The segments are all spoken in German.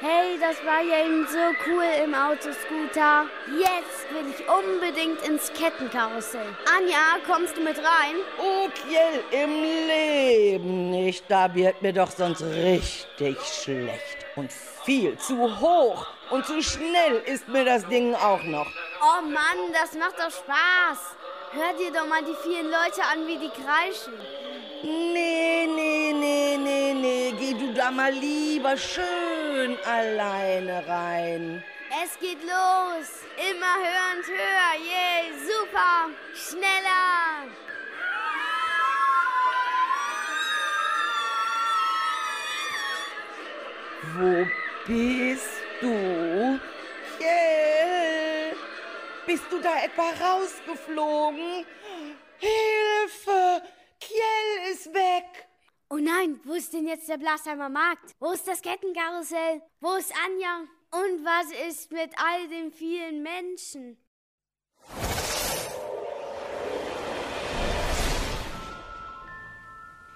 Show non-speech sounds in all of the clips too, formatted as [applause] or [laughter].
Hey, das war ja eben so cool im Autoscooter. Jetzt will ich unbedingt ins Kettenkarussell. Anja, kommst du mit rein? Kjell, im Leben nicht. Da wird mir doch sonst richtig schlecht. Und viel zu hoch und zu schnell ist mir das Ding auch noch. Oh Mann, das macht doch Spaß. Hör dir doch mal die vielen Leute an, wie die kreischen. Nee, nee, nee, nee, nee. Geh du da mal lieber schön alleine rein. Es geht los. Immer höher und höher. Yeah, super. Schneller. Wo bist du? Yeah. Bist du da etwa rausgeflogen? Hilfe! Kjell ist weg! Oh nein, wo ist denn jetzt der Blasheimer Markt? Wo ist das Kettenkarussell? Wo ist Anja? Und was ist mit all den vielen Menschen?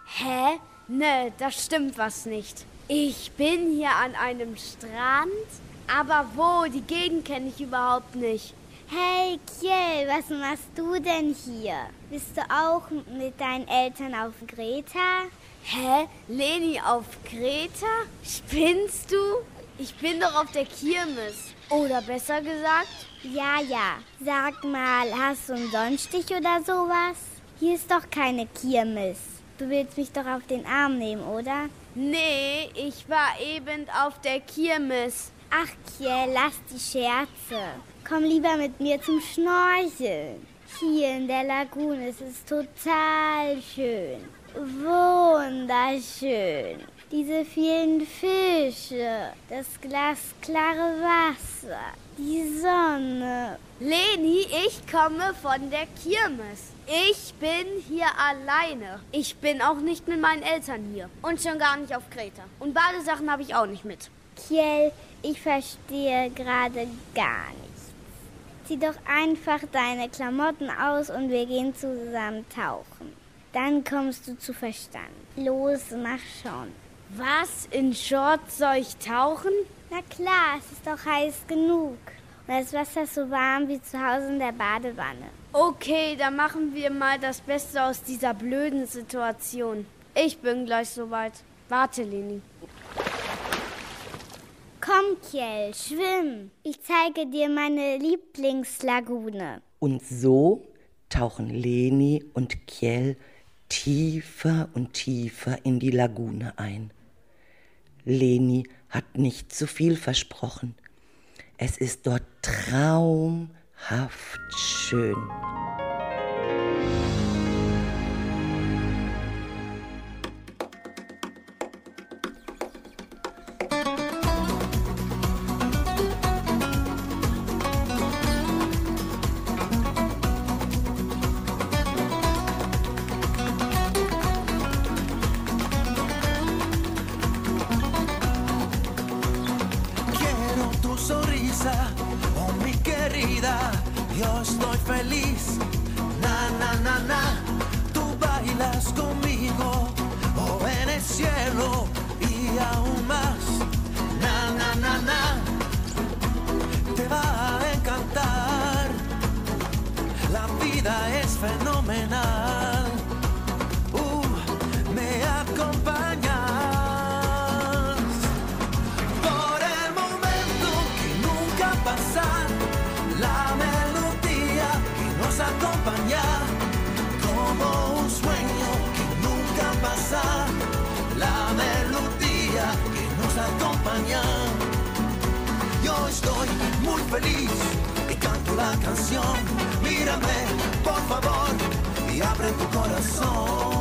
Hä? Ne, da stimmt was nicht. Ich bin hier an einem Strand, aber wo? Die Gegend kenne ich überhaupt nicht. Hey Kjell, was machst du denn hier? Bist du auch mit deinen Eltern auf Greta? Hä? Leni auf Kreta? Spinnst du? Ich bin doch auf der Kirmes. Oder besser gesagt? Ja, ja. Sag mal, hast du einen Sonnenstich oder sowas? Hier ist doch keine Kirmes. Du willst mich doch auf den Arm nehmen, oder? Nee, ich war eben auf der Kirmes. Ach, Kiel, lass die Scherze. Komm lieber mit mir zum Schnorcheln. Hier in der Lagune ist es total schön. Wunderschön. Diese vielen Fische, das glasklare Wasser, die Sonne. Leni, ich komme von der Kirmes. Ich bin hier alleine. Ich bin auch nicht mit meinen Eltern hier. Und schon gar nicht auf Kreta. Und Badesachen habe ich auch nicht mit. Kiel, ich verstehe gerade gar nichts. Zieh doch einfach deine Klamotten aus und wir gehen zusammen tauchen. Dann kommst du zu Verstand. Los, mach schon. Was? In Shorts soll ich tauchen? Na klar, es ist doch heiß genug. Und das Wasser ist so warm wie zu Hause in der Badewanne. Okay, dann machen wir mal das Beste aus dieser blöden Situation. Ich bin gleich soweit. Warte, Leni. Komm, Kjell, schwimm. Ich zeige dir meine Lieblingslagune. Und so tauchen Leni und Kjell tiefer und tiefer in die Lagune ein. Leni hat nicht zu viel versprochen. Es ist dort traumhaft schön. Sonrisa, oh mi querida, yo estoy feliz. Na, na, na, na, tú bailas conmigo, oh en el cielo y aún más. Na, na, na, na, te va a encantar. La vida es fenomenal. Y canto la canción. Mírame, por favor, y abre tu corazón.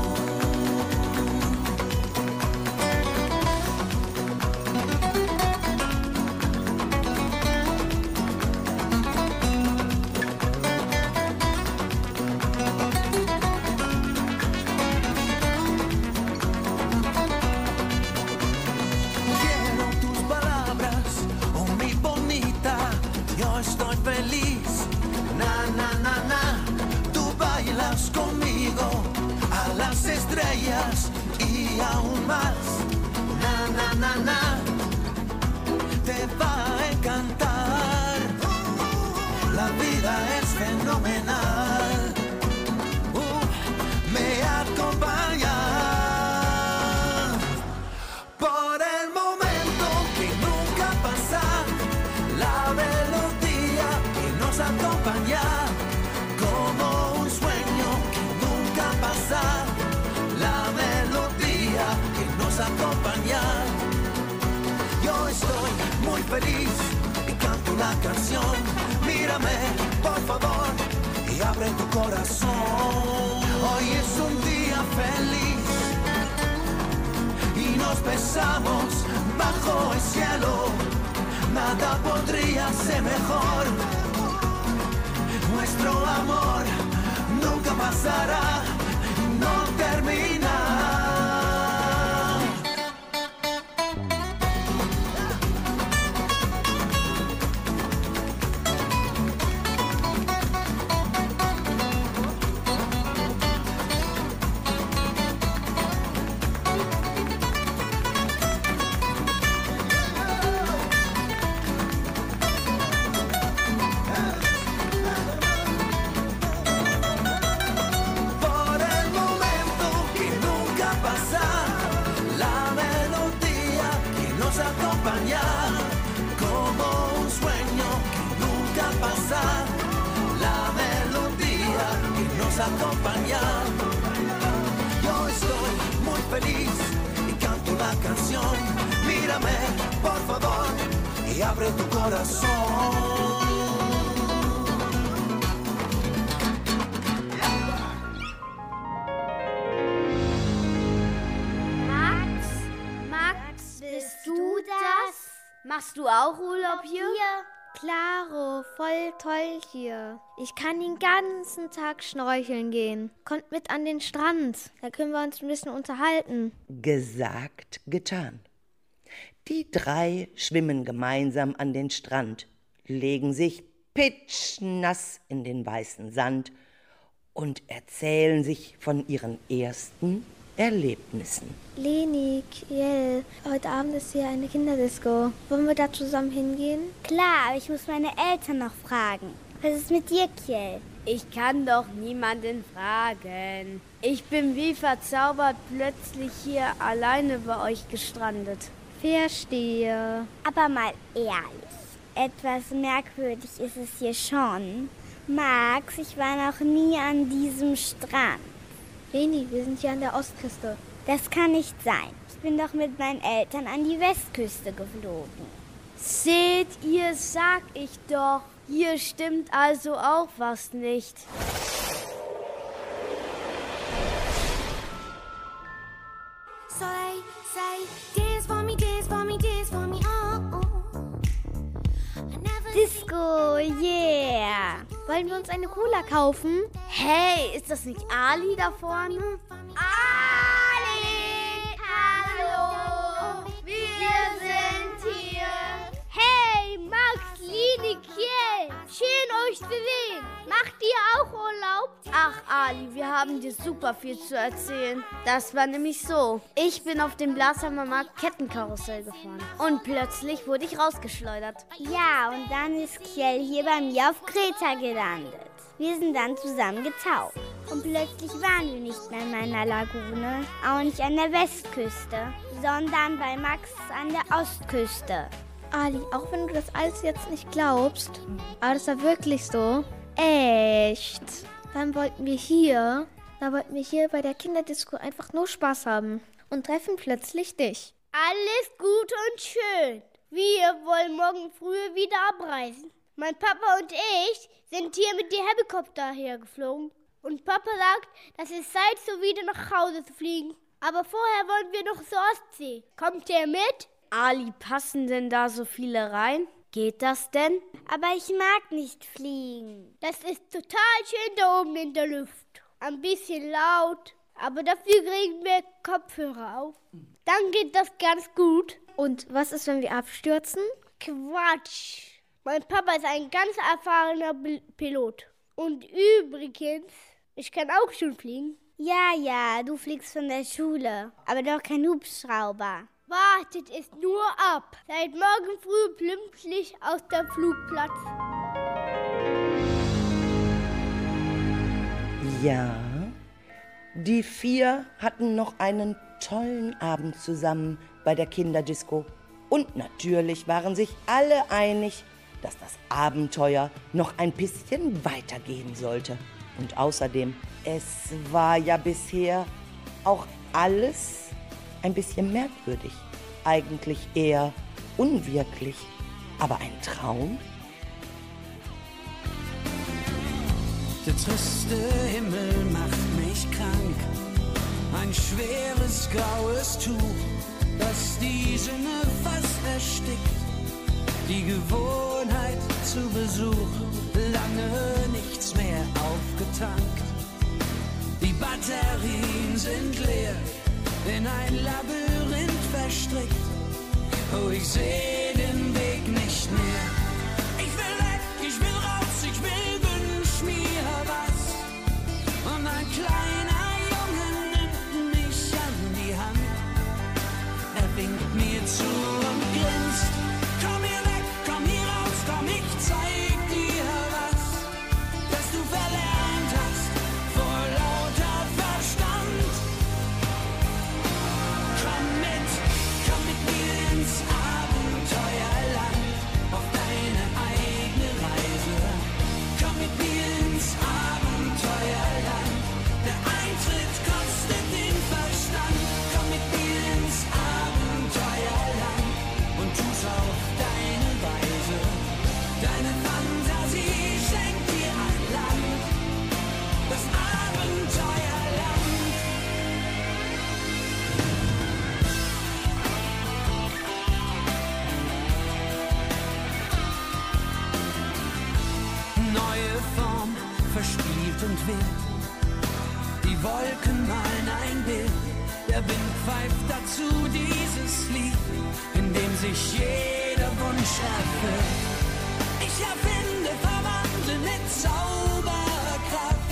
estrellas y aún más. Na, na, na, na. Te va a encantar. Machst du auch Urlaub hier? Klaro, voll toll hier. Ich kann den ganzen Tag schnorcheln gehen. Kommt mit an den Strand. Da können wir uns ein bisschen unterhalten. Gesagt, getan. Die drei schwimmen gemeinsam an den Strand, legen sich pitschnass in den weißen Sand und erzählen sich von ihren ersten Erlebnissen. Leni, Kiel, heute Abend ist hier eine Kinderdisco. Wollen wir da zusammen hingehen? Klar, aber ich muss meine Eltern noch fragen. Was ist mit dir, Kiel? Ich kann doch niemanden fragen. Ich bin wie verzaubert plötzlich hier alleine bei euch gestrandet. Verstehe. Aber mal ehrlich, etwas merkwürdig ist es hier schon. Max, ich war noch nie an diesem Strand. Leni, wir sind hier an der Ostküste. Das kann nicht sein. Ich bin doch mit meinen Eltern an die Westküste geflogen. Seht ihr, sag ich doch. Hier stimmt also auch was nicht. So they say, dance for me, dance for me, dance for me, oh, oh. Disco, yeah! Wollen wir uns eine Cola kaufen? Hey, ist das nicht Ali da vorne? Ali! Hallo! Wir sind hier! Hey, Max, Lini, Kiel. Schön euch zu sehen. Macht ihr auch Urlaub? Ach, Ali, wir haben dir super viel zu erzählen. Das war nämlich so. Ich bin auf dem Blasheimer Markt Kettenkarussell gefahren. Und plötzlich wurde ich rausgeschleudert. Ja, und dann ist Kiel hier bei mir auf Kreta gelandet. Wir sind dann zusammen getaucht. Und plötzlich waren wir nicht mehr in meiner Lagune, auch nicht an der Westküste, sondern bei Max an der Ostküste. Ali, auch wenn du das alles jetzt nicht glaubst, aber das war wirklich so. Echt. Dann wollten wir hier, da wollten wir hier bei der Kinderdisco einfach nur Spaß haben und treffen plötzlich dich. Alles gut und schön. Wir wollen morgen früh wieder abreisen. Mein Papa und ich sind hier mit dem Helikopter hergeflogen. Und Papa sagt, dass es Zeit, so wieder nach Hause zu fliegen. Aber vorher wollen wir noch zur Ostsee. Kommt ihr mit? Ali, passen denn da so viele rein? Geht das denn? Aber ich mag nicht fliegen. Das ist total schön da oben in der Luft. Ein bisschen laut, aber dafür kriegen wir Kopfhörer auf. Dann geht das ganz gut. Und was ist, wenn wir abstürzen? Quatsch. Mein Papa ist ein ganz erfahrener Bil- Pilot. Und übrigens, ich kann auch schon fliegen. Ja, ja, du fliegst von der Schule, aber doch kein Hubschrauber. Wartet es nur ab. Seit morgen früh pünktlich aus dem Flugplatz. Ja, die vier hatten noch einen tollen Abend zusammen bei der Kinderdisco. Und natürlich waren sich alle einig, dass das Abenteuer noch ein bisschen weitergehen sollte. Und außerdem, es war ja bisher auch alles ein bisschen merkwürdig, eigentlich eher unwirklich. Aber ein Traum? Der triste Himmel macht mich krank. Ein schweres graues Tuch, das die Sinne fast erstickt. Die Gewohnheit zu Besuch, lange nichts mehr aufgetankt. Die Batterien sind leer, in ein Labyrinth verstrickt. Oh, ich sehe den Weg nicht mehr. Ich will weg, ich will raus, ich will wünsch mir was. Und ein kleiner verspielt und wild. Die Wolken malen ein Bild, der Wind pfeift dazu dieses Lied, in dem sich jeder Wunsch erfüllt. Ich erfinde, verwandle mit Zauberkraft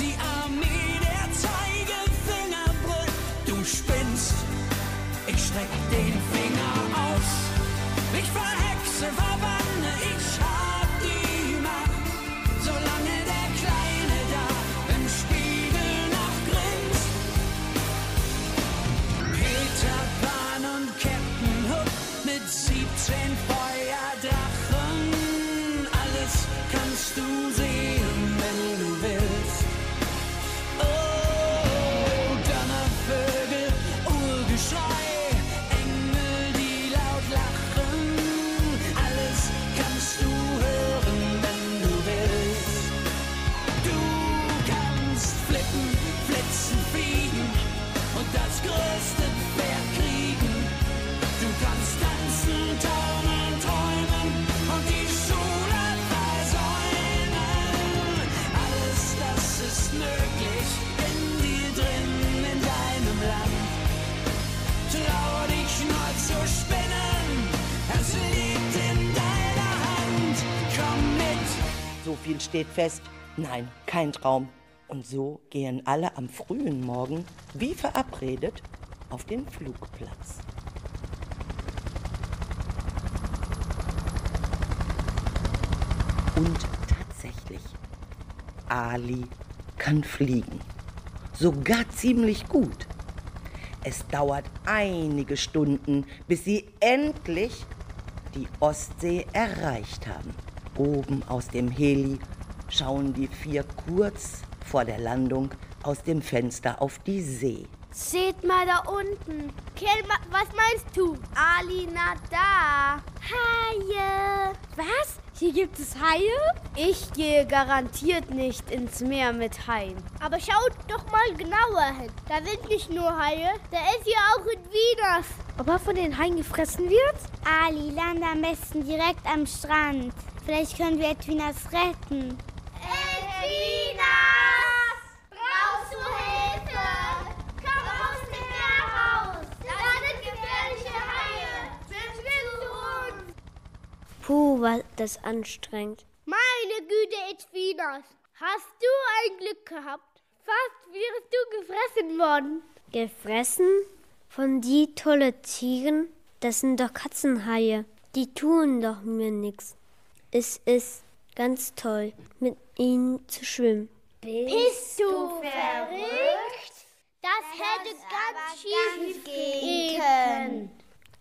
die Armee der Zeigefinger brüllt. Du spinnst, ich streck den Finger aus. Ich verhexe, verbanne, So viel steht fest. Nein, kein Traum. Und so gehen alle am frühen Morgen, wie verabredet, auf den Flugplatz. Und tatsächlich, Ali kann fliegen. Sogar ziemlich gut. Es dauert einige Stunden, bis sie endlich die Ostsee erreicht haben. Oben aus dem Heli schauen die vier kurz vor der Landung aus dem Fenster auf die See. Seht mal da unten. Kel, was meinst du? Alina da. Haie. Was? Hier gibt es Haie? Ich gehe garantiert nicht ins Meer mit Haien. Aber schaut doch mal genauer hin. Da sind nicht nur Haie, da ist ja auch ein Wieners. Ob er von den Haien gefressen wird? Ali, lande am besten direkt am Strand. Vielleicht können wir Edwinas retten. Edwinas! Brauchst du Hilfe? Komm aus dem Meer raus! Da sind gefährliche Haie! Bitte zu uns! Puh, war das anstrengend. Meine Güte, Edwinas! Hast du ein Glück gehabt? Fast wärst du gefressen worden. Gefressen? Von die tolle Tieren? Das sind doch Katzenhaie. Die tun doch mir nix. Es ist ganz toll, mit ihnen zu schwimmen. Bist du verrückt? Das hätte ganz schief gehen können.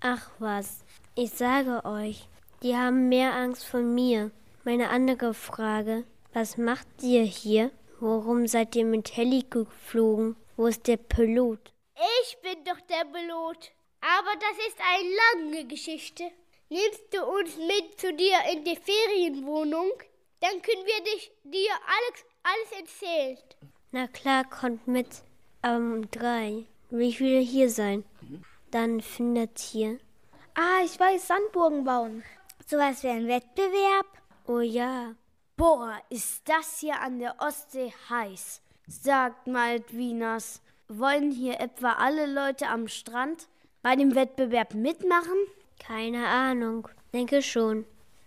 Ach was, ich sage euch, die haben mehr Angst von mir. Meine andere Frage, was macht ihr hier? Warum seid ihr mit Heli geflogen? Wo ist der Pilot? Ich bin doch der Pilot. Aber das ist eine lange Geschichte. Nimmst du uns mit zu dir in die Ferienwohnung? Dann können wir dich, dir alles, alles erzählen. Na klar, kommt mit um drei. Ich will hier sein. Dann findet ihr. Ah, ich weiß, Sandburgen bauen. Sowas wie ein Wettbewerb? Oh ja. Boah, ist das hier an der Ostsee heiß. Sagt Maldwinas, wollen hier etwa alle Leute am Strand bei dem Wettbewerb mitmachen? Keine Ahnung. Denke schon.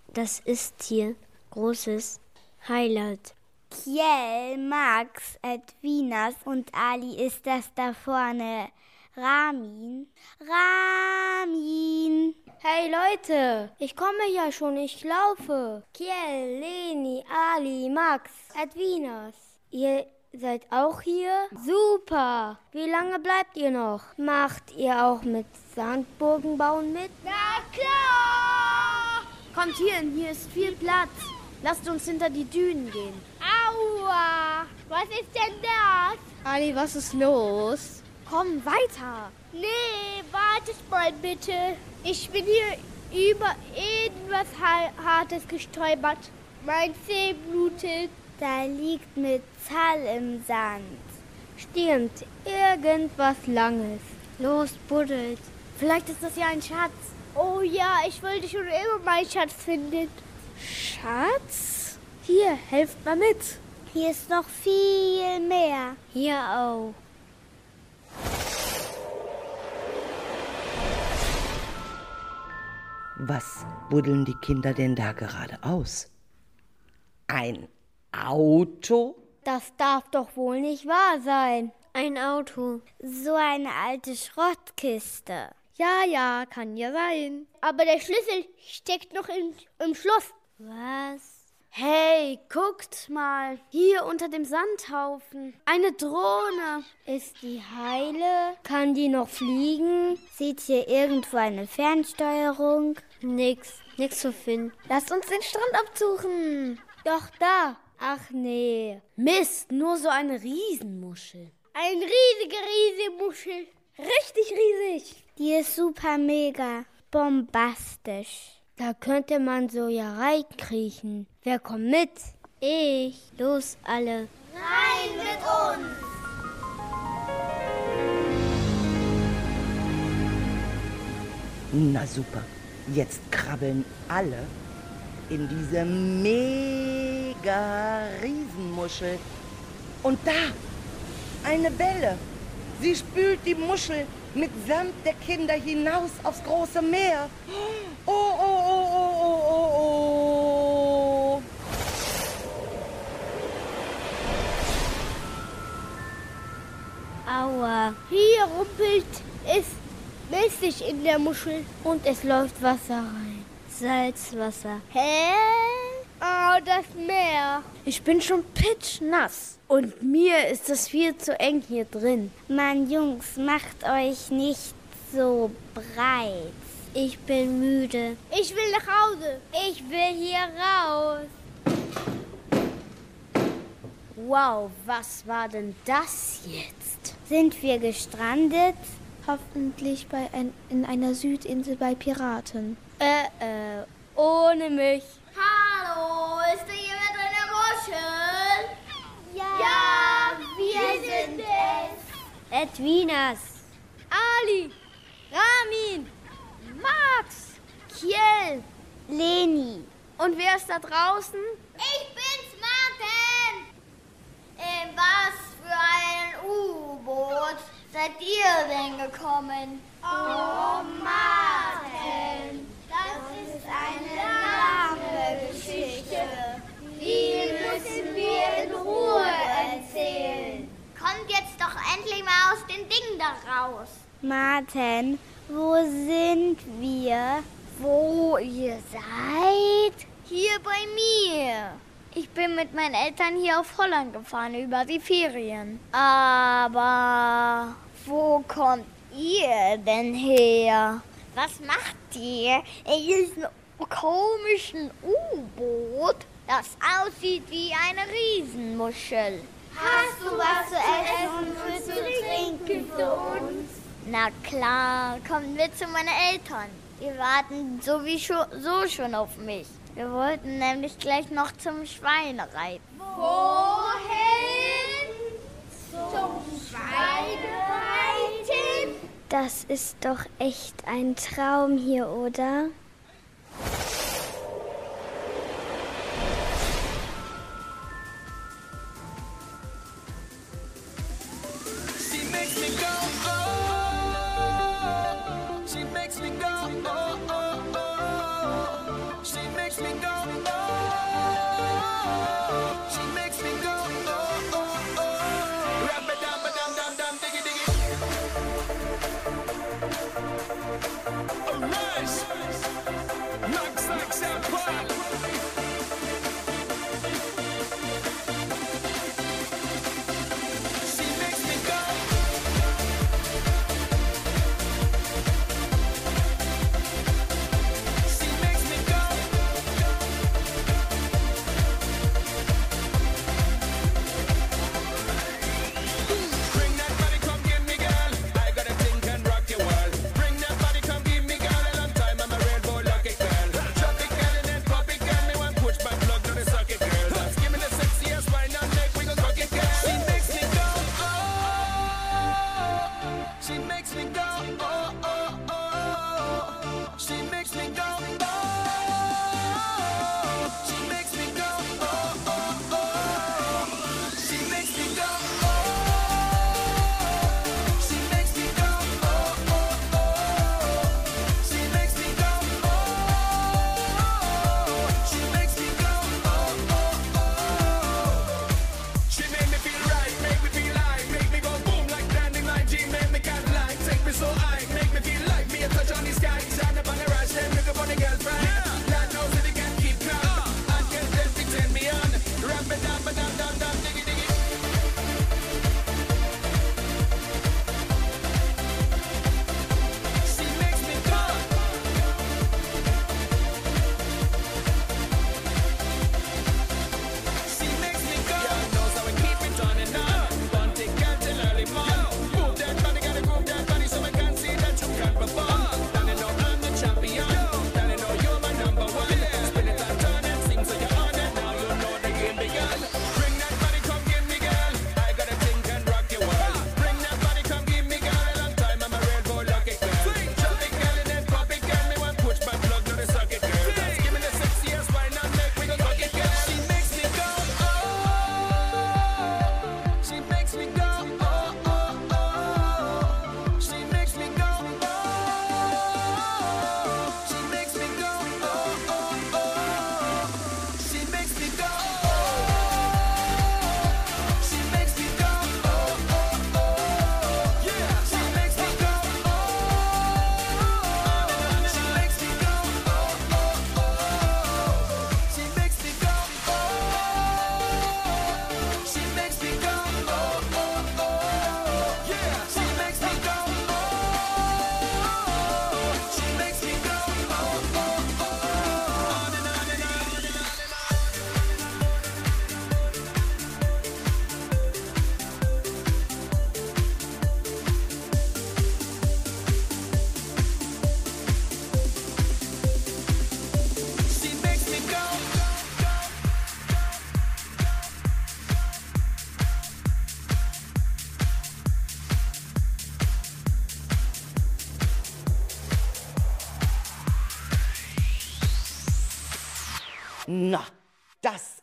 Das ist hier großes Highlight. Kiel, Max, Edwinas und Ali ist das da vorne. Ramin. Ramin. Hey Leute, ich komme ja schon, ich laufe. Kiel, Leni, Ali, Max, Edwinas. Ihr seid auch hier? Super. Wie lange bleibt ihr noch? Macht ihr auch mit Sandburgen bauen mit? Na klar! Kommt hierhin, hier ist viel Platz. Lasst uns hinter die Dünen gehen. Aua! Was ist denn das? Ali, was ist los? Komm, weiter. Nee, wartet mal bitte. Ich bin hier über irgendwas Ha- Hartes gestolpert. Mein Zeh blutet. Da liegt Metall im Sand. Stimmt, irgendwas Langes. Los, buddelt. Vielleicht ist das ja ein Schatz. Oh ja, ich wollte schon immer meinen Schatz finden. Schatz? Hier, helft mal mit. Hier ist noch viel mehr. Hier auch. Was buddeln die Kinder denn da gerade aus? Ein Auto? Das darf doch wohl nicht wahr sein. Ein Auto. So eine alte Schrottkiste. Ja, ja, kann ja sein. Aber der Schlüssel steckt noch im, im Schloss. Was? Hey, guckt mal. Hier unter dem Sandhaufen. Eine Drohne. Ist die heile? Kann die noch fliegen? Sieht hier irgendwo eine Fernsteuerung? Nix. Nix zu finden. Lasst uns den Strand absuchen. Doch da. Ach nee. Mist, nur so eine Riesenmuschel. Ein riesige, riesige Muschel. Richtig riesig. Die ist super mega bombastisch. Da könnte man so ja reinkriechen. Wer kommt mit? Ich. Los, alle. Rein mit uns. Na super. Jetzt krabbeln alle in diese mega Riesenmuschel. Und da, eine Welle. Sie spült die Muschel mitsamt der Kinder hinaus aufs große Meer. Oh, oh, oh, oh, oh, oh, oh. Aua. Hier rumpelt es mäßig in der Muschel. Und es läuft Wasser rein. Salzwasser. Hä? Oh, das Meer. Ich bin schon pitschnass. Und mir ist es viel zu eng hier drin. Mann, Jungs, macht euch nicht so breit. Ich bin müde. Ich will nach Hause. Ich will hier raus. Wow, was war denn das jetzt? Sind wir gestrandet? Hoffentlich bei ein, in einer Südinsel bei Piraten. Äh, äh, ohne mich. Ist da jemand in der Muschel? Ja, wir, sind es. Edwinas. Ali, Ramin, Max, Kiel. Leni. Und wer ist da draußen? Ich bin's, Martin. In was für ein U-Boot seid ihr denn gekommen? Oh, Martin, ist eine lange Geschichte. Die müssen wir in Ruhe erzählen. Kommt jetzt doch endlich mal aus dem Ding da raus. Martin, wo sind wir? Wo ihr seid? Hier bei mir. Ich bin mit meinen Eltern hier auf Holland gefahren über die Ferien. Aber wo kommt ihr denn her? Was macht ihr in diesem komischen U-Boot, das aussieht wie eine Riesenmuschel? Hast du was zu essen und zu trinken für uns? Na klar, kommen wir zu meinen Eltern. Die warten sowieso so schon auf mich. Wir wollten nämlich gleich noch zum Schwein reiten. Wohin? Zum Schwein reiten? Das ist doch echt ein Traum hier, oder?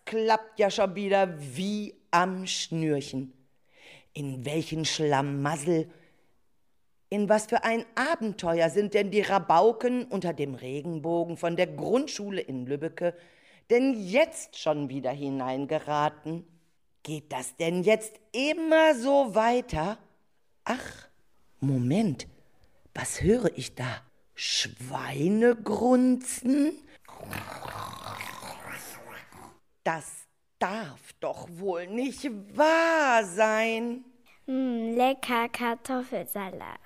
klappt ja schon wieder wie am Schnürchen. In welchen Schlamassel, in was für ein Abenteuer sind denn die Rabauken unter dem Regenbogen von der Grundschule in Lübbecke denn jetzt schon wieder hineingeraten? Geht das denn jetzt immer so weiter? Ach, Moment, was höre ich da? Schweinegrunzen? grunzen? Das darf doch wohl nicht wahr sein. Mm, lecker Kartoffelsalat.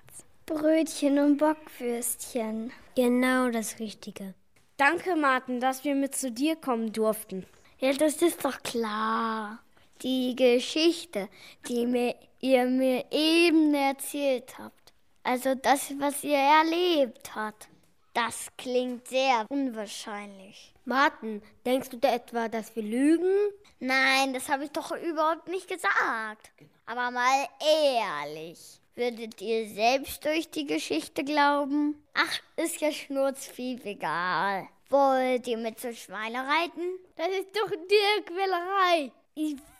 Brötchen und Bockwürstchen. Genau das Richtige. Danke, Martin, dass wir mit zu dir kommen durften. Ja, das ist doch klar. Die Geschichte, die mir, ihr mir eben erzählt habt. Also das, was ihr erlebt habt. Das klingt sehr unwahrscheinlich. Martin, denkst du da etwa, dass wir lügen? Nein, das habe ich doch überhaupt nicht gesagt. Aber mal ehrlich. Würdet ihr selbst durch die Geschichte glauben? Ach, ist ja schnurzpfiep egal. Wollt ihr mit so Schweine reiten? Das ist doch die Quälerei.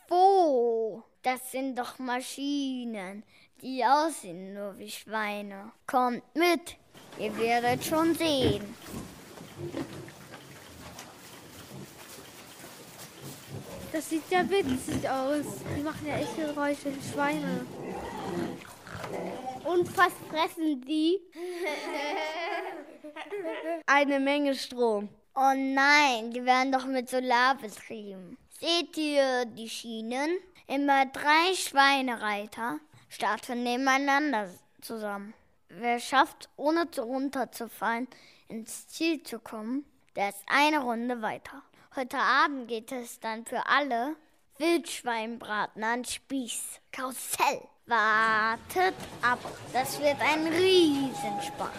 Wo? Das sind doch Maschinen, die aussehen nur wie Schweine. Kommt mit, ihr werdet schon sehen. Das sieht ja witzig aus. Die machen ja echte Geräusche wie Schweine. Und was fressen die? [laughs] Eine Menge Strom. Oh nein, die werden doch mit Solar betrieben. Seht ihr die Schienen? Immer drei Schweinereiter starten nebeneinander zusammen. Wer schafft, ohne runterzufallen, ins Ziel zu kommen, der ist eine Runde weiter. Heute Abend geht es dann für alle Wildschweinbraten an Spieß. Karussell. Wartet ab. Das wird ein Riesenspaß.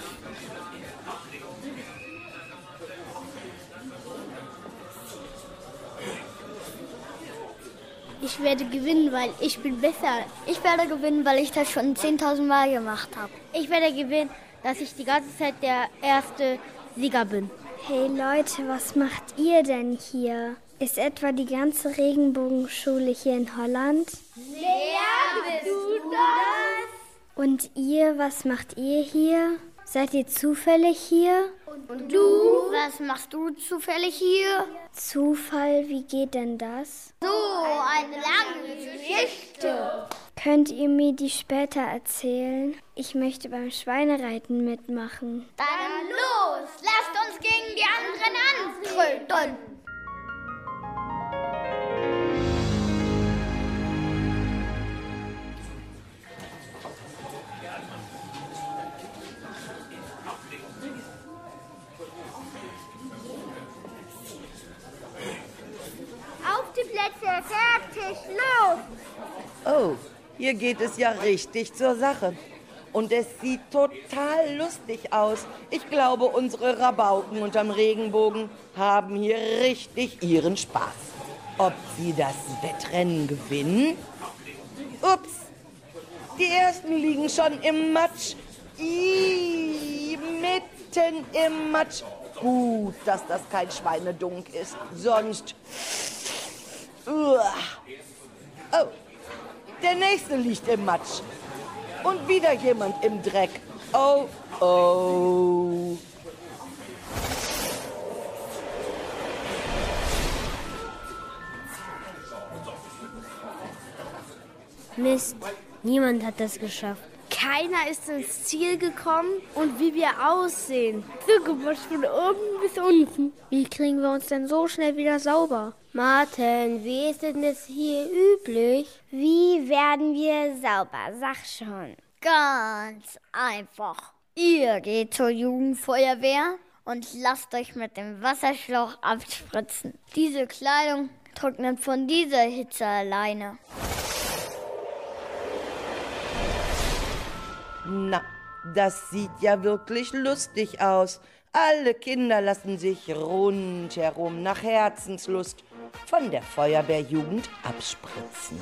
Ich werde gewinnen, weil ich bin besser. Ich werde gewinnen, weil ich das schon 10.000 Mal gemacht habe. Ich werde gewinnen, dass ich die ganze Zeit der erste Sieger bin. Hey Leute, was macht ihr denn hier? Ist etwa die ganze Regenbogenschule hier in Holland? Wer bist du das? Und ihr, was macht ihr hier? Seid ihr zufällig hier? Und du? Was machst du zufällig hier? Zufall, wie geht denn das? So, eine lange Geschichte. Könnt ihr mir die später erzählen? Ich möchte beim Schweinereiten mitmachen. Dann los, lasst uns gegen die anderen antreten. Fertig, los! Oh, hier geht es ja richtig zur Sache. Und es sieht total lustig aus. Ich glaube, unsere Rabauken unterm Regenbogen haben hier richtig ihren Spaß. Ob sie das Wettrennen gewinnen? Ups, die ersten liegen schon im Matsch. Ih, mitten im Matsch. Gut, dass das kein Schweinedunk ist. Sonst. Uah. Oh, der nächste liegt im Matsch. Und wieder jemand im Dreck. Oh, oh. Mist, niemand hat das geschafft. Keiner ist ins Ziel gekommen und wie wir aussehen. Zugewasch von oben bis unten. Wie kriegen wir uns denn so schnell wieder sauber? Martin, wie ist denn das hier üblich? Wie werden wir sauber? Sag schon. Ganz einfach. Ihr geht zur Jugendfeuerwehr und lasst euch mit dem Wasserschlauch abspritzen. Diese Kleidung trocknet von dieser Hitze alleine. Na, das sieht ja wirklich lustig aus. Alle Kinder lassen sich rundherum nach Herzenslust von der Feuerwehrjugend abspritzen.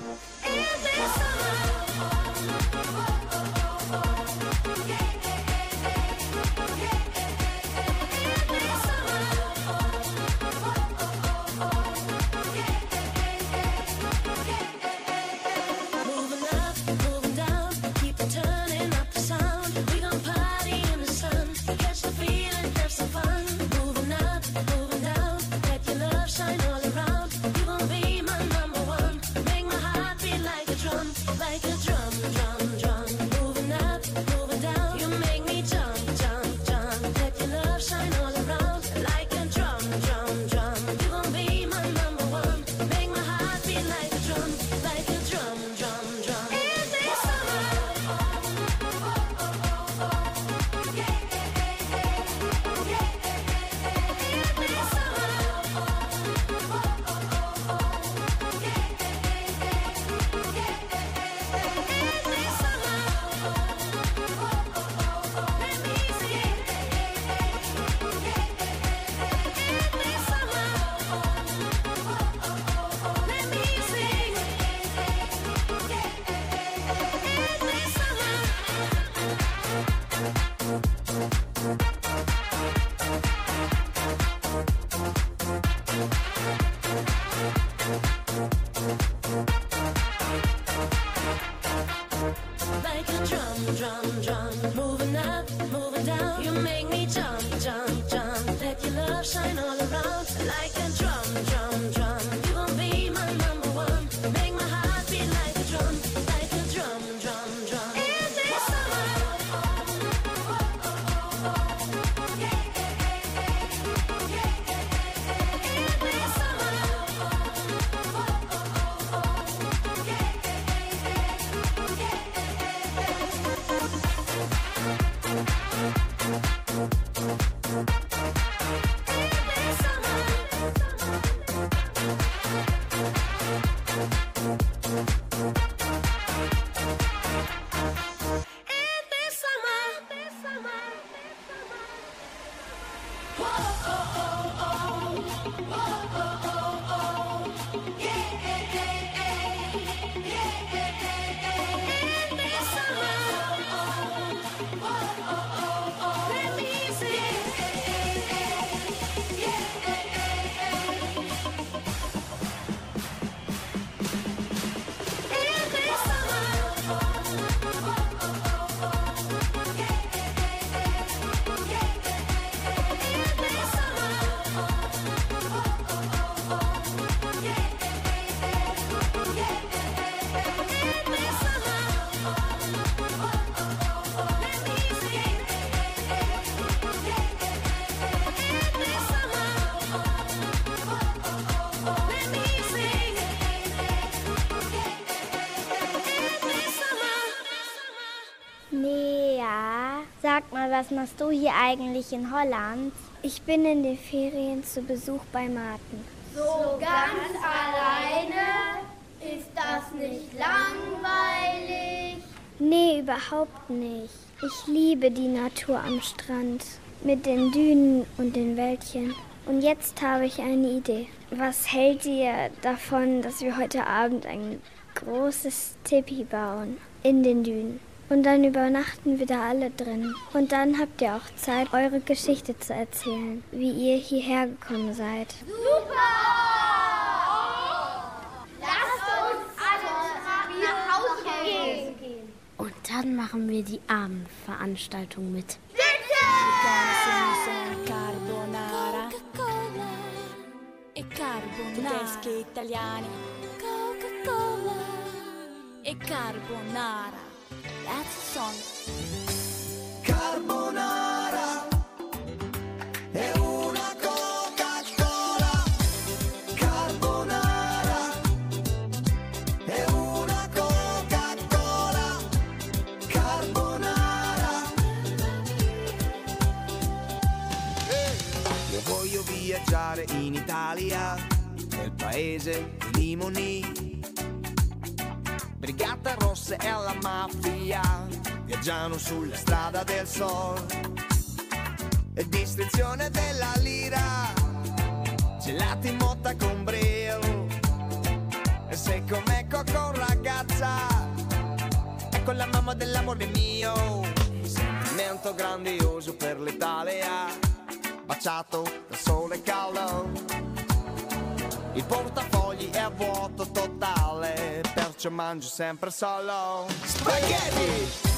Sag mal, was machst du hier eigentlich in Holland? Ich bin in den Ferien zu Besuch bei Martin. So ganz alleine? Ist das nicht langweilig? Nee, überhaupt nicht. Ich liebe die Natur am Strand mit den Dünen und den Wäldchen. Und jetzt habe ich eine Idee. Was hält ihr davon, dass wir heute Abend ein großes Tipi bauen in den Dünen? Und dann übernachten wir da alle drin. Und dann habt ihr auch Zeit, eure Geschichte zu erzählen, wie ihr hierher gekommen seid. Super! Lasst uns alle nach Hause gehen. Und dann machen wir die Abendveranstaltung mit. Carbonara Coca-Cola e carbonara Tedeschi italiani Coca-Cola e carbonara That's a song Carbonara è una Coca-Cola. Carbonara è una Coca-Cola. Carbonara. Io voglio viaggiare in Italia, nel paese di limoni. Brigate rosse e la mafia viaggiano sulla strada del sol. E distruzione della lira, gelati in motta con brio. E sei come Coco ragazza, ecco la mamma dell'amore mio. Sentimento grandioso per l'Italia, baciato dal sole caldo. Il portafogli è a vuoto totale, perciò mangio sempre solo spaghetti.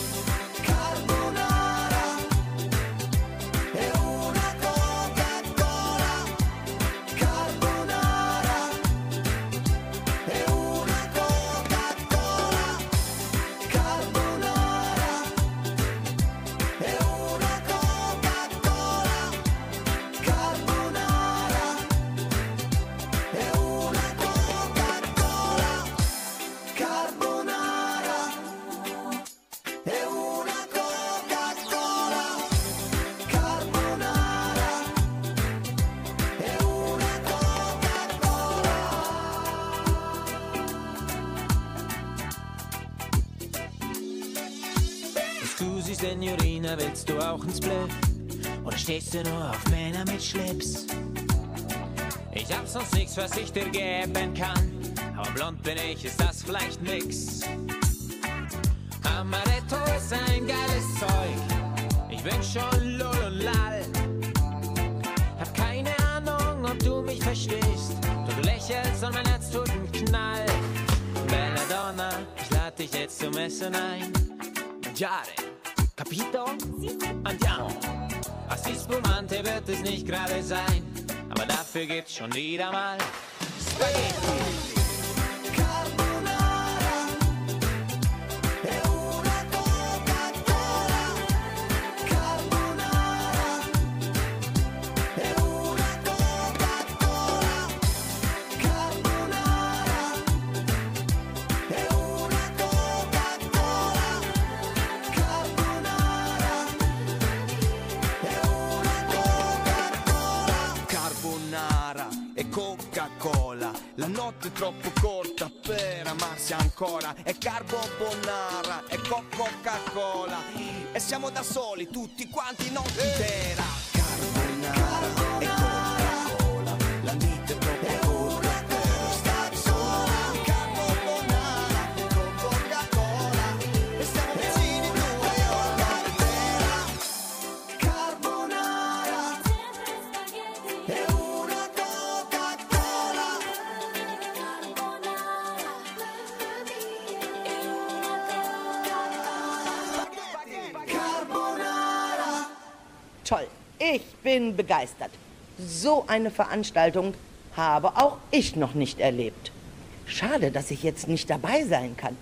Willst du auch ins Spliff? Oder stehst du nur auf Männer mit Schlips? Ich hab sonst nichts, was ich dir geben kann. Aber blond bin ich, ist das vielleicht nix. Amaretto ist ein geiles Zeug. Ich bin schon lull und lall. Hab keine Ahnung, ob du mich verstehst. Du lächelst und mein Herz tut einen Knall. Belladonna, ich lade dich jetzt zum Essen ein. Mangiare, spumante wird es nicht gerade sein. aber dafür gibt's schon wieder mal Spaghetti. La notte è troppo corta per amarsi ancora. E carbonara co- Coca-Cola. E siamo da soli tutti quanti notte intera. Carbonara bin begeistert. So eine Veranstaltung habe auch ich noch nicht erlebt. Schade, dass ich jetzt nicht dabei sein kann.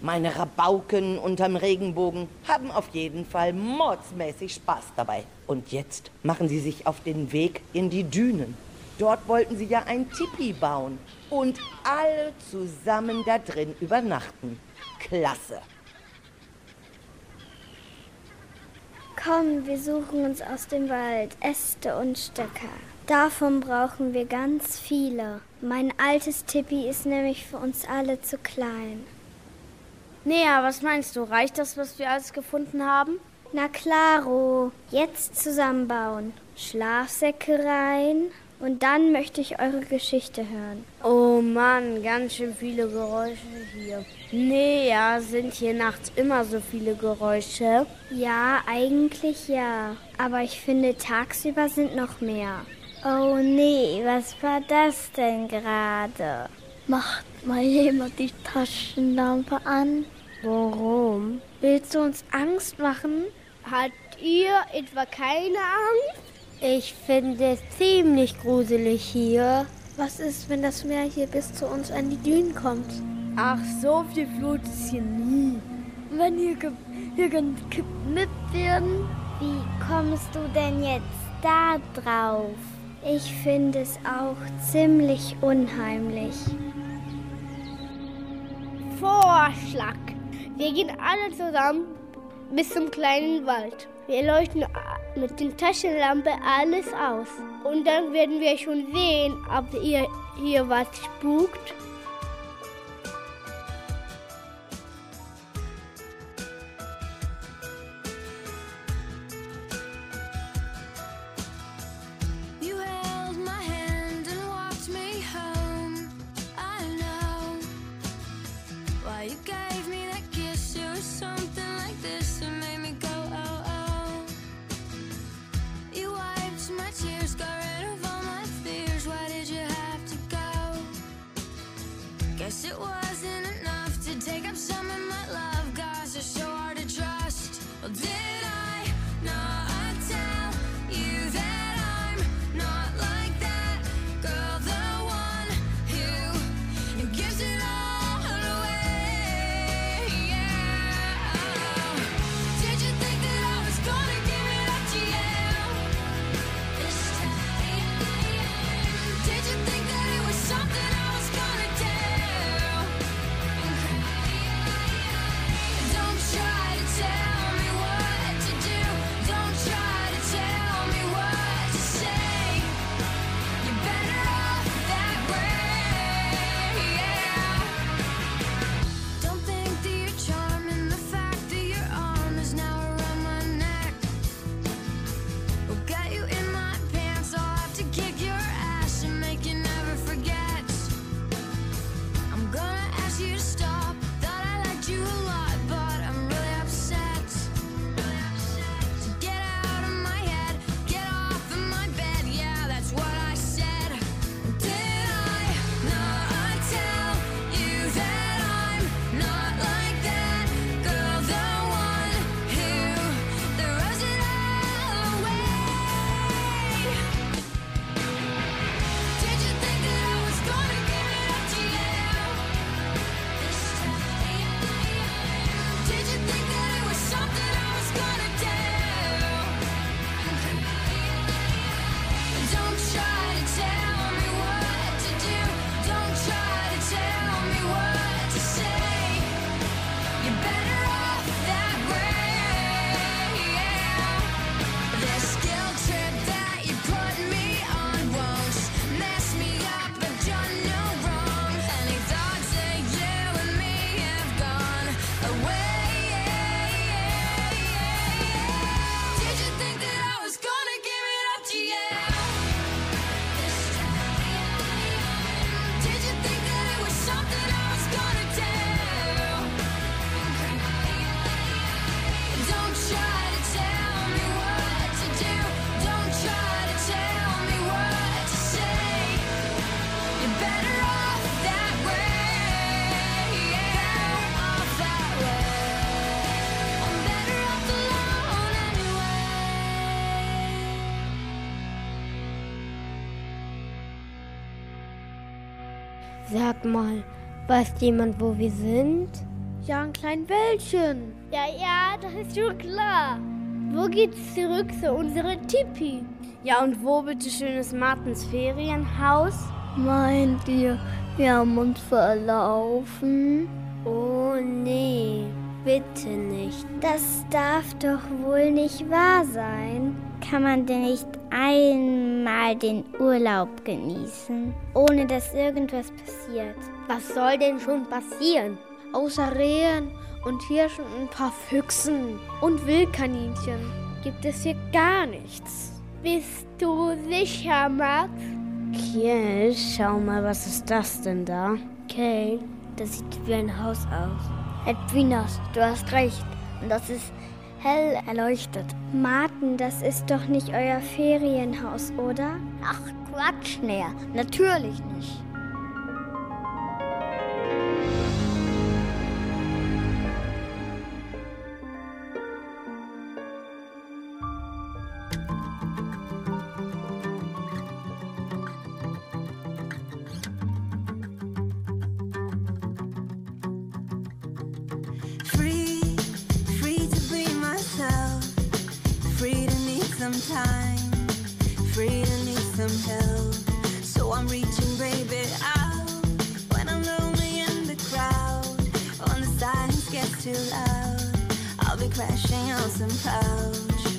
Meine Rabauken unterm Regenbogen haben auf jeden Fall mordsmäßig Spaß dabei. Und jetzt machen sie sich auf den Weg in die Dünen. Dort wollten sie ja ein Tipi bauen und alle zusammen da drin übernachten. Klasse. Komm, wir suchen uns aus dem Wald Äste und Stöcker. Davon brauchen wir ganz viele. Mein altes Tippi ist nämlich für uns alle zu klein. Nea, was meinst du? Reicht das, was wir alles gefunden haben? Na klaro, jetzt zusammenbauen. Schlafsäcke rein und dann möchte ich eure Geschichte hören. Oh Mann, ganz schön viele Geräusche hier. Nea, sind hier nachts immer so viele Geräusche? Ja, eigentlich ja. Aber ich finde, tagsüber sind noch mehr. Oh nee, was war das denn gerade? Macht mal jemand die Taschenlampe an? Warum? Willst du uns Angst machen? Habt ihr etwa keine Angst? Ich finde es ziemlich gruselig hier. Was ist, wenn das Meer hier bis zu uns an die Dünen kommt? Ach, so viel Flut ist hier nie. Wenn hier, hier gekippt werden? Wie kommst du denn jetzt da drauf? Ich finde es auch ziemlich unheimlich. Vorschlag. Wir gehen alle zusammen bis zum kleinen Wald. Wir leuchten mit der Taschenlampe alles aus. Und dann werden wir schon sehen, ob ihr hier was spukt. you got Sag mal, weiß jemand, wo wir sind? Ja, ein klein Wäldchen. Ja, ja, das ist schon klar. Wo geht's zurück zu unserem Tipi? Ja, und wo bitte schön ist Martens Ferienhaus? Meint ihr, wir haben uns verlaufen? Oh nee, bitte nicht. Das darf doch wohl nicht wahr sein. Kann man denn nicht einmal den Urlaub genießen, ohne dass irgendwas passiert? Was soll denn schon passieren? Außer Rehen und Hirschen und ein paar Füchsen und Wildkaninchen gibt es hier gar nichts. Bist du sicher, Max? Kiel, schau mal, was ist das denn da? Okay, das sieht wie ein Haus aus. Edwinas, du hast recht. Und das ist hell erleuchtet. Martin, das ist doch nicht euer Ferienhaus, oder? Ach, Quatsch, näher. Natürlich nicht. Time. Free to need some help. So I'm reaching, baby, out. When I'm lonely in the crowd. When the silence gets too loud. I'll be crashing on some couch.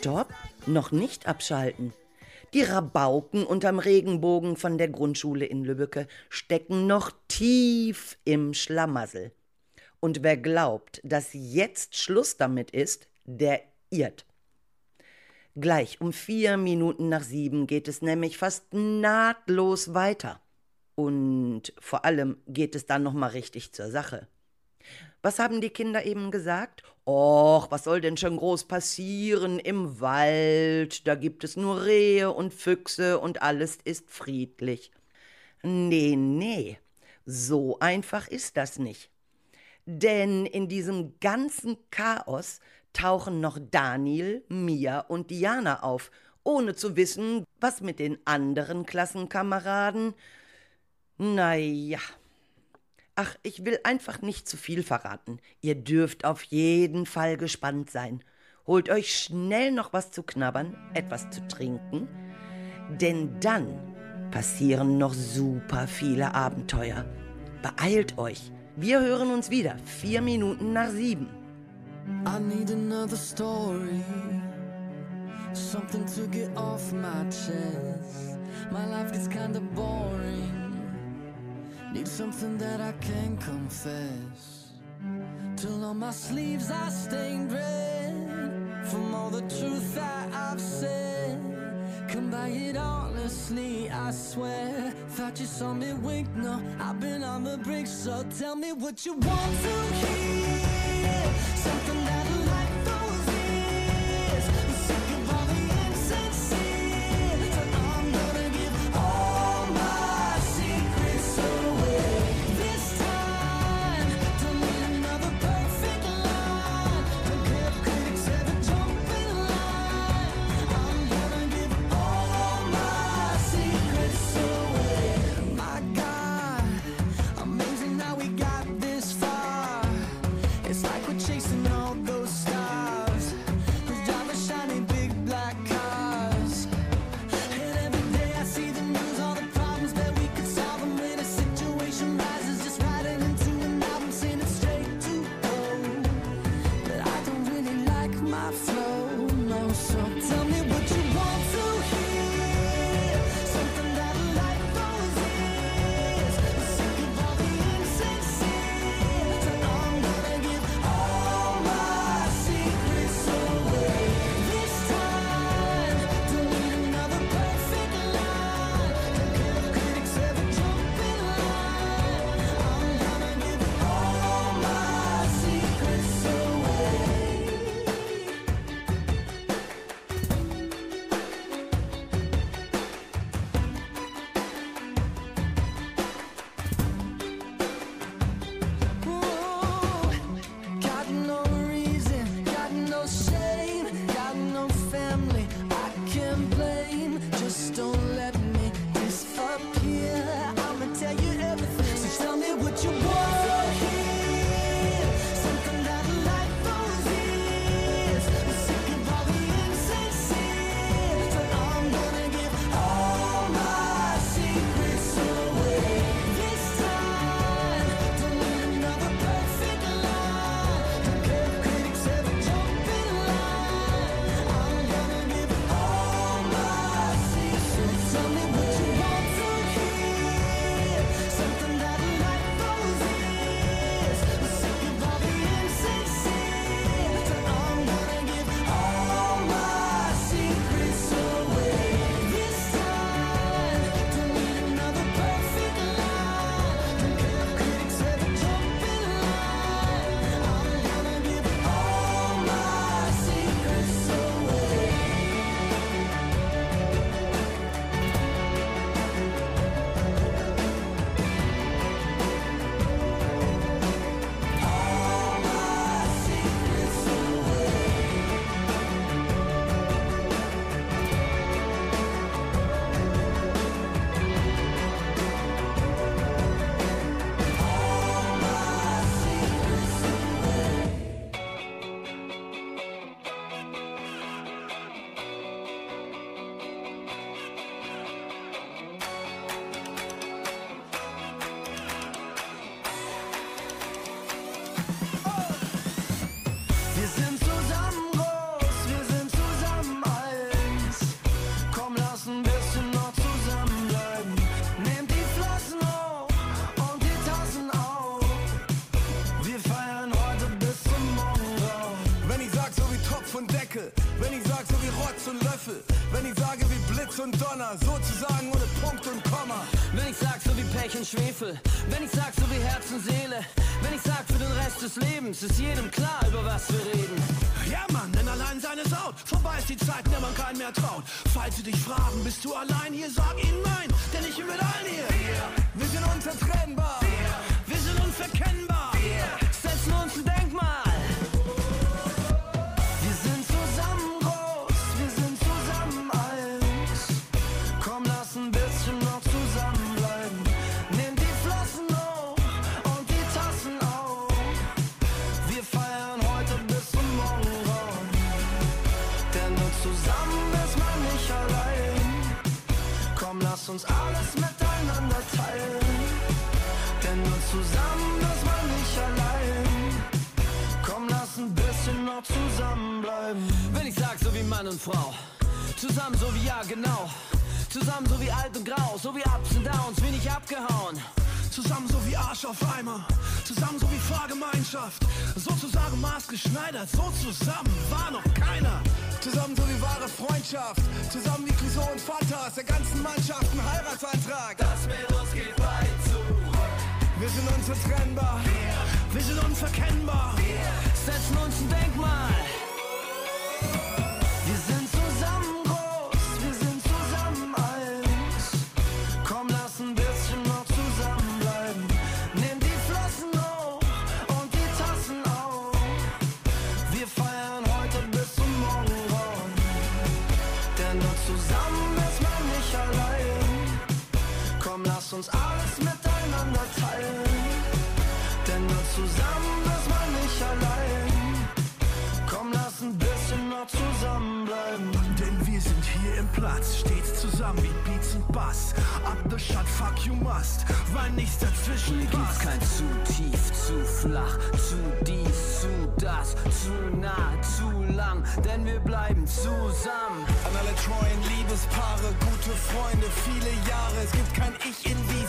Stopp, noch nicht abschalten. Die Rabauken unterm Regenbogen von der Grundschule in Lübbecke stecken noch tief im Schlamassel. Und wer glaubt, dass jetzt Schluss damit ist, der irrt. Gleich um vier Minuten nach sieben geht es nämlich fast nahtlos weiter. Und vor allem geht es dann nochmal richtig zur Sache. Was haben die Kinder eben gesagt? Och, was soll denn schon groß passieren im Wald? Da gibt es nur Rehe und Füchse und alles ist friedlich. Nee, nee, so einfach ist das nicht. Denn in diesem ganzen Chaos tauchen noch Daniel, Mia und Diana auf, ohne zu wissen, was mit den anderen Klassenkameraden. Na ja. Ach, ich will einfach nicht zu viel verraten. Ihr dürft auf jeden Fall gespannt sein. Holt euch schnell noch was zu knabbern, etwas zu trinken, denn dann passieren noch super viele Abenteuer. Beeilt euch. Wir hören uns wieder, vier Minuten nach sieben. I need another story. Something to get off my chest. My life gets kinda boring. Need something that I can confess. Till on my sleeves I stained red from all the truth that I've said. Come by it honestly, I swear. Thought you saw me wink, no, I've been on the brink. So tell me what you want to hear. to our lives. keiner. So zusammen war noch keiner. Zusammen so wie wahre Freundschaft. Zusammen wie Cousin und Vater aus der ganzen Mannschaft ein Heiratsantrag. Das mit uns geht weit zurück. Wir sind unzertrennbar. Wir, wir sind unverkennbar. Wir setzen uns ein Denkmal. machst, weil nichts dazwischen Hier passt. gibt's kein zu tief, zu flach, zu dies, zu das, zu nah, zu lang, denn wir bleiben zusammen. An alle treuen Liebespaare, gute Freunde, viele Jahre, es gibt kein Ich in dir.